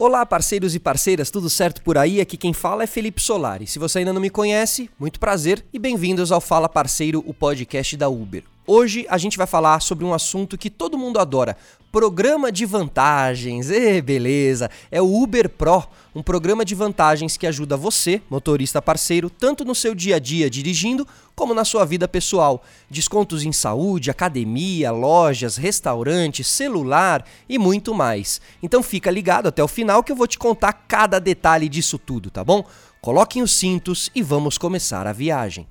Olá, parceiros e parceiras, tudo certo por aí? Aqui quem fala é Felipe Solari. Se você ainda não me conhece, muito prazer e bem-vindos ao Fala Parceiro, o podcast da Uber. Hoje a gente vai falar sobre um assunto que todo mundo adora: programa de vantagens. E beleza! É o Uber Pro, um programa de vantagens que ajuda você, motorista parceiro, tanto no seu dia a dia dirigindo, como na sua vida pessoal. Descontos em saúde, academia, lojas, restaurantes, celular e muito mais. Então fica ligado até o final que eu vou te contar cada detalhe disso tudo, tá bom? Coloquem os cintos e vamos começar a viagem.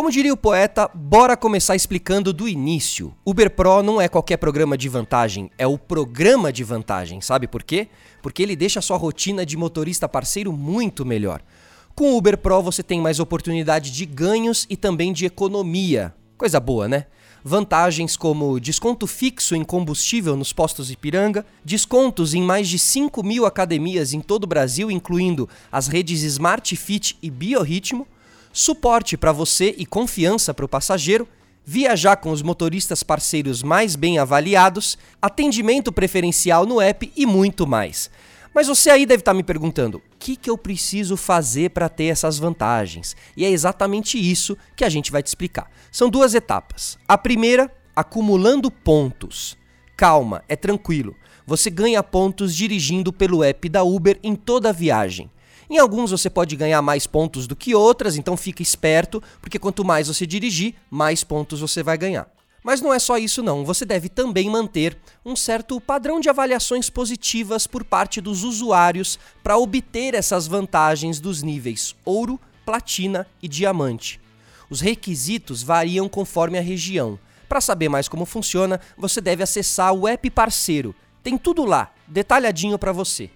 Como diria o poeta, bora começar explicando do início. Uber Pro não é qualquer programa de vantagem, é o programa de vantagem. Sabe por quê? Porque ele deixa a sua rotina de motorista parceiro muito melhor. Com o Uber Pro você tem mais oportunidade de ganhos e também de economia. Coisa boa, né? Vantagens como desconto fixo em combustível nos postos Ipiranga, descontos em mais de 5 mil academias em todo o Brasil, incluindo as redes Smart Fit e Biorritmo, suporte para você e confiança para o passageiro, viajar com os motoristas parceiros mais bem avaliados, atendimento preferencial no app e muito mais. Mas você aí deve estar tá me perguntando: o que, que eu preciso fazer para ter essas vantagens? E é exatamente isso que a gente vai te explicar. São duas etapas. A primeira, acumulando pontos. Calma, é tranquilo. Você ganha pontos dirigindo pelo app da Uber em toda a viagem. Em alguns você pode ganhar mais pontos do que outras, então fica esperto, porque quanto mais você dirigir, mais pontos você vai ganhar. Mas não é só isso não, você deve também manter um certo padrão de avaliações positivas por parte dos usuários para obter essas vantagens dos níveis ouro, platina e diamante. Os requisitos variam conforme a região. Para saber mais como funciona, você deve acessar o app parceiro. Tem tudo lá, detalhadinho para você.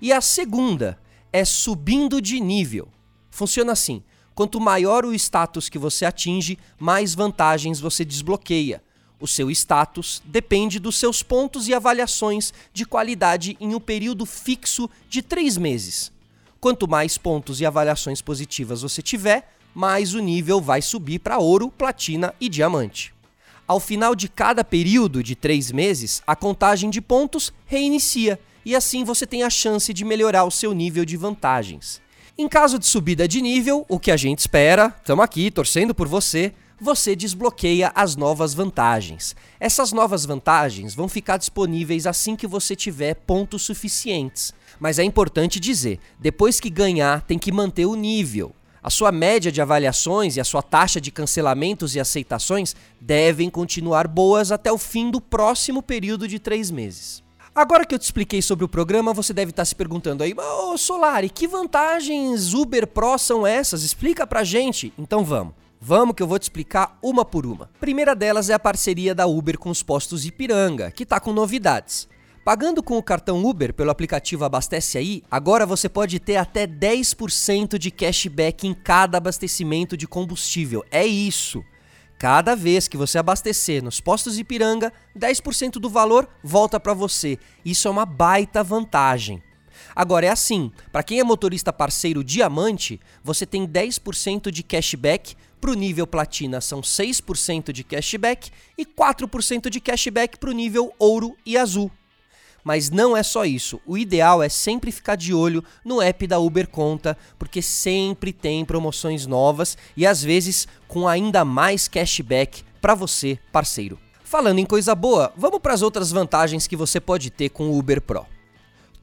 E a segunda é subindo de nível. Funciona assim: quanto maior o status que você atinge, mais vantagens você desbloqueia. O seu status depende dos seus pontos e avaliações de qualidade em um período fixo de três meses. Quanto mais pontos e avaliações positivas você tiver, mais o nível vai subir para ouro, platina e diamante. Ao final de cada período de três meses, a contagem de pontos reinicia e assim você tem a chance de melhorar o seu nível de vantagens. Em caso de subida de nível, o que a gente espera, estamos aqui torcendo por você, você desbloqueia as novas vantagens. Essas novas vantagens vão ficar disponíveis assim que você tiver pontos suficientes. Mas é importante dizer, depois que ganhar, tem que manter o nível. A sua média de avaliações e a sua taxa de cancelamentos e aceitações devem continuar boas até o fim do próximo período de três meses. Agora que eu te expliquei sobre o programa, você deve estar se perguntando aí, ô oh, Solari, que vantagens Uber Pro são essas? Explica pra gente. Então vamos. Vamos que eu vou te explicar uma por uma. Primeira delas é a parceria da Uber com os postos Ipiranga, que tá com novidades. Pagando com o cartão Uber pelo aplicativo Abastece Aí, agora você pode ter até 10% de cashback em cada abastecimento de combustível. É isso! Cada vez que você abastecer nos postos Ipiranga, 10% do valor volta para você. Isso é uma baita vantagem. Agora é assim, para quem é motorista parceiro diamante, você tem 10% de cashback, para o nível platina são 6% de cashback e 4% de cashback para o nível ouro e azul. Mas não é só isso. O ideal é sempre ficar de olho no app da Uber Conta, porque sempre tem promoções novas e às vezes com ainda mais cashback para você, parceiro. Falando em coisa boa, vamos para as outras vantagens que você pode ter com o Uber Pro.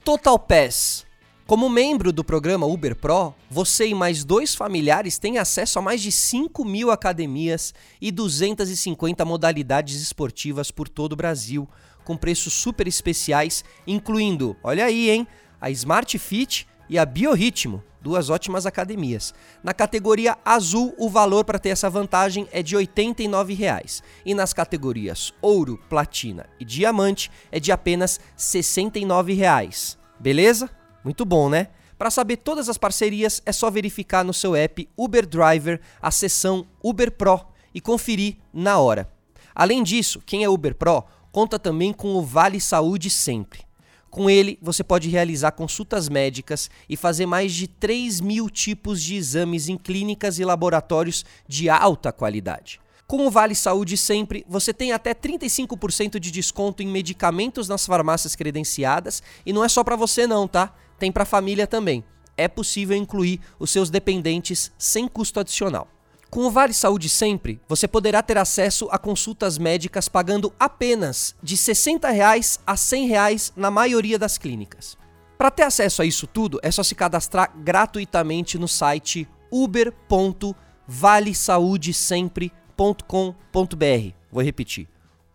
Total Pass. Como membro do programa Uber Pro, você e mais dois familiares têm acesso a mais de 5 mil academias e 250 modalidades esportivas por todo o Brasil, com preços super especiais, incluindo, olha aí, hein, a Smart Fit e a Biorritmo, duas ótimas academias. Na categoria azul, o valor para ter essa vantagem é de R$ 89,00 e nas categorias ouro, platina e diamante é de apenas R$ 69,00. Beleza? Muito bom, né? Para saber todas as parcerias, é só verificar no seu app Uber Driver a seção Uber Pro e conferir na hora. Além disso, quem é Uber Pro conta também com o Vale Saúde Sempre. Com ele, você pode realizar consultas médicas e fazer mais de 3 mil tipos de exames em clínicas e laboratórios de alta qualidade. Com o Vale Saúde Sempre, você tem até 35% de desconto em medicamentos nas farmácias credenciadas e não é só para você não, tá? Tem para família também. É possível incluir os seus dependentes sem custo adicional. Com o Vale Saúde Sempre, você poderá ter acesso a consultas médicas pagando apenas de 60 reais a 100 reais na maioria das clínicas. Para ter acesso a isso tudo, é só se cadastrar gratuitamente no site uber.valesaudesempre.com uber.com.br. Vou repetir: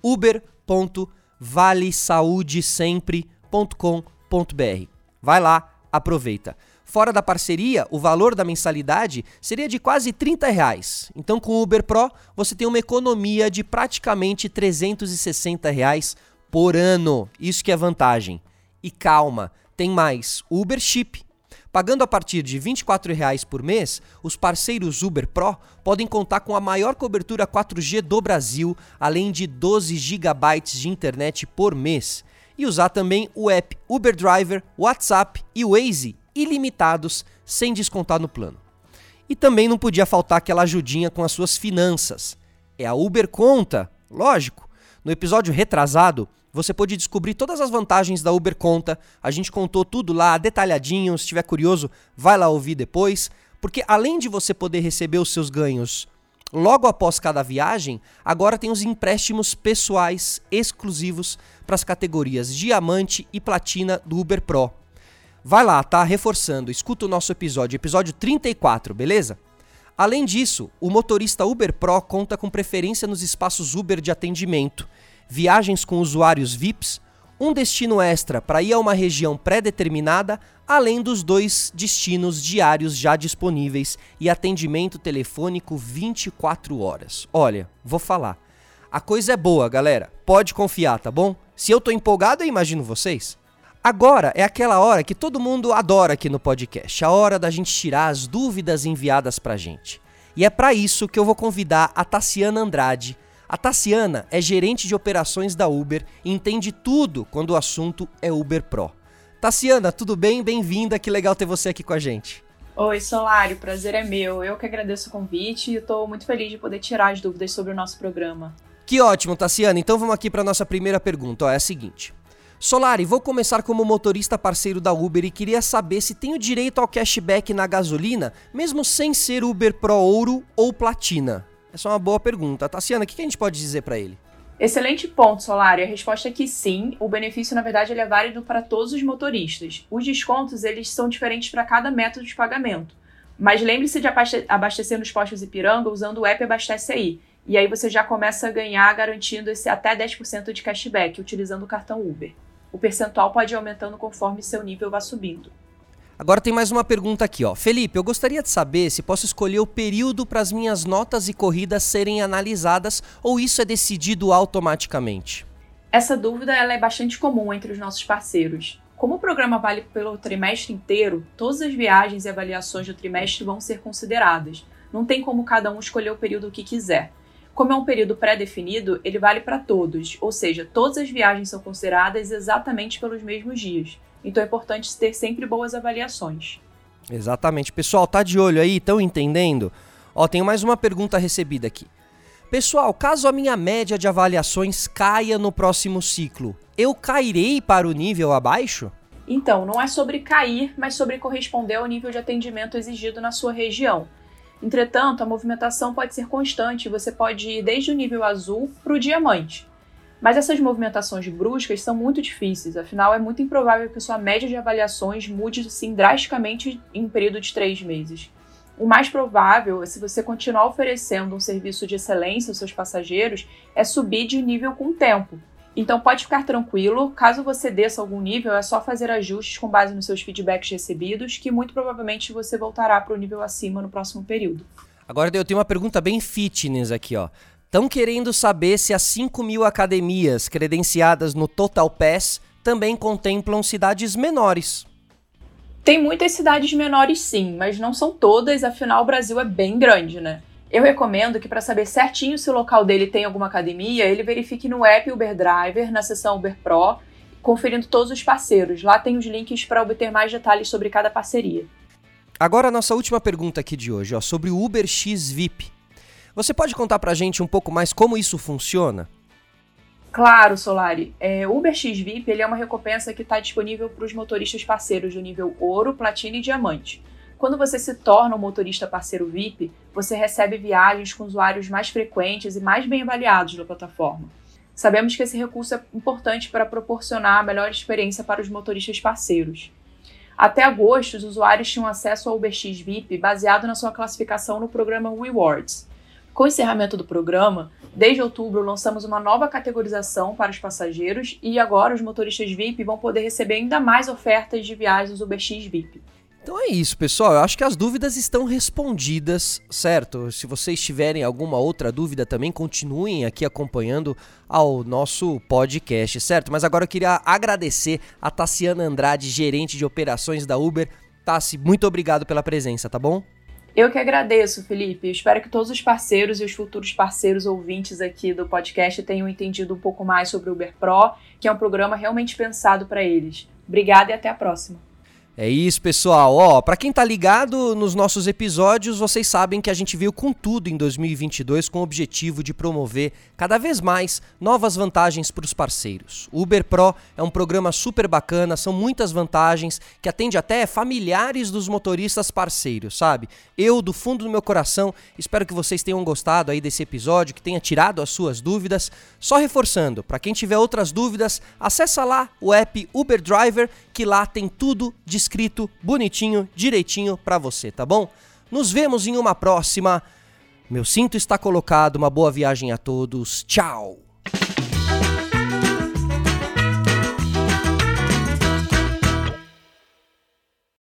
uber.valesaudesempre.com.br. Vai lá, aproveita. Fora da parceria, o valor da mensalidade seria de quase 30 reais. Então, com o Uber Pro, você tem uma economia de praticamente 360 reais por ano. Isso que é vantagem. E calma, tem mais. Uber Chip Pagando a partir de R$ 24,00 por mês, os parceiros Uber Pro podem contar com a maior cobertura 4G do Brasil, além de 12 GB de internet por mês. E usar também o app Uber Driver, WhatsApp e Waze ilimitados, sem descontar no plano. E também não podia faltar aquela ajudinha com as suas finanças. É a Uber Conta, lógico. No episódio retrasado, você pode descobrir todas as vantagens da Uber Conta. A gente contou tudo lá detalhadinho. Se estiver curioso, vai lá ouvir depois. Porque além de você poder receber os seus ganhos logo após cada viagem, agora tem os empréstimos pessoais exclusivos para as categorias Diamante e Platina do Uber Pro. Vai lá, tá? Reforçando, escuta o nosso episódio, episódio 34, beleza? Além disso, o motorista Uber Pro conta com preferência nos espaços Uber de atendimento viagens com usuários VIPs, um destino extra para ir a uma região pré-determinada, além dos dois destinos diários já disponíveis e atendimento telefônico 24 horas. Olha, vou falar. A coisa é boa, galera. Pode confiar, tá bom? Se eu tô empolgado, eu imagino vocês. Agora é aquela hora que todo mundo adora aqui no podcast, a hora da gente tirar as dúvidas enviadas pra gente. E é para isso que eu vou convidar a Tassiana Andrade, a Tassiana é gerente de operações da Uber e entende tudo quando o assunto é Uber Pro. Tassiana, tudo bem? Bem-vinda, que legal ter você aqui com a gente. Oi, Solário, prazer é meu. Eu que agradeço o convite e estou muito feliz de poder tirar as dúvidas sobre o nosso programa. Que ótimo, Tassiana. Então vamos aqui para nossa primeira pergunta. Ó, é a seguinte. Solari, vou começar como motorista parceiro da Uber e queria saber se tenho direito ao cashback na gasolina, mesmo sem ser Uber Pro Ouro ou Platina. Essa é uma boa pergunta. Tassiana, o que a gente pode dizer para ele? Excelente ponto, Solari. A resposta é que sim. O benefício, na verdade, é válido para todos os motoristas. Os descontos, eles são diferentes para cada método de pagamento. Mas lembre-se de abastecer nos postos Ipiranga usando o app Abastece Aí. E aí você já começa a ganhar garantindo esse até 10% de cashback utilizando o cartão Uber. O percentual pode ir aumentando conforme seu nível vá subindo. Agora tem mais uma pergunta aqui, ó. Felipe, eu gostaria de saber se posso escolher o período para as minhas notas e corridas serem analisadas ou isso é decidido automaticamente? Essa dúvida ela é bastante comum entre os nossos parceiros. Como o programa vale pelo trimestre inteiro, todas as viagens e avaliações do trimestre vão ser consideradas. Não tem como cada um escolher o período que quiser. Como é um período pré-definido, ele vale para todos, ou seja, todas as viagens são consideradas exatamente pelos mesmos dias. Então é importante ter sempre boas avaliações. Exatamente. Pessoal, tá de olho aí? Estão entendendo? Ó, tenho mais uma pergunta recebida aqui. Pessoal, caso a minha média de avaliações caia no próximo ciclo, eu cairei para o nível abaixo? Então, não é sobre cair, mas sobre corresponder ao nível de atendimento exigido na sua região. Entretanto, a movimentação pode ser constante e você pode ir desde o nível azul para o diamante. Mas essas movimentações bruscas são muito difíceis, afinal é muito improvável que sua média de avaliações mude assim drasticamente em um período de três meses. O mais provável, se você continuar oferecendo um serviço de excelência aos seus passageiros, é subir de nível com o tempo. Então pode ficar tranquilo, caso você desça algum nível, é só fazer ajustes com base nos seus feedbacks recebidos, que muito provavelmente você voltará para o nível acima no próximo período. Agora eu tenho uma pergunta bem fitness aqui, ó. Estão querendo saber se as 5 mil academias credenciadas no Total Pass também contemplam cidades menores. Tem muitas cidades menores sim, mas não são todas, afinal o Brasil é bem grande, né? Eu recomendo que para saber certinho se o local dele tem alguma academia, ele verifique no app Uber Driver, na seção Uber Pro, conferindo todos os parceiros. Lá tem os links para obter mais detalhes sobre cada parceria. Agora a nossa última pergunta aqui de hoje, ó, sobre o Uber X VIP. Você pode contar pra gente um pouco mais como isso funciona? Claro, Solari. É, o Uber X VIP ele é uma recompensa que está disponível para os motoristas parceiros do nível ouro, platina e diamante. Quando você se torna um motorista parceiro VIP, você recebe viagens com usuários mais frequentes e mais bem avaliados na plataforma. Sabemos que esse recurso é importante para proporcionar a melhor experiência para os motoristas parceiros. Até agosto, os usuários tinham acesso ao UberX VIP baseado na sua classificação no programa Rewards. Com o encerramento do programa, desde outubro lançamos uma nova categorização para os passageiros e agora os motoristas VIP vão poder receber ainda mais ofertas de viagens UberX VIP. Então é isso, pessoal. Eu acho que as dúvidas estão respondidas, certo? Se vocês tiverem alguma outra dúvida também, continuem aqui acompanhando ao nosso podcast, certo? Mas agora eu queria agradecer a Tassiana Andrade, gerente de operações da Uber. Tassi, muito obrigado pela presença, tá bom? Eu que agradeço, Felipe. Espero que todos os parceiros e os futuros parceiros ouvintes aqui do podcast tenham entendido um pouco mais sobre o Uber Pro, que é um programa realmente pensado para eles. Obrigada e até a próxima. É isso, pessoal. Ó, para quem tá ligado nos nossos episódios, vocês sabem que a gente veio com tudo em 2022 com o objetivo de promover cada vez mais novas vantagens para os parceiros. O Uber Pro é um programa super bacana, são muitas vantagens que atende até familiares dos motoristas parceiros, sabe? Eu do fundo do meu coração espero que vocês tenham gostado aí desse episódio, que tenha tirado as suas dúvidas. Só reforçando, para quem tiver outras dúvidas, acessa lá o app Uber Driver, que lá tem tudo de escrito bonitinho, direitinho para você, tá bom? Nos vemos em uma próxima. Meu cinto está colocado, uma boa viagem a todos. Tchau!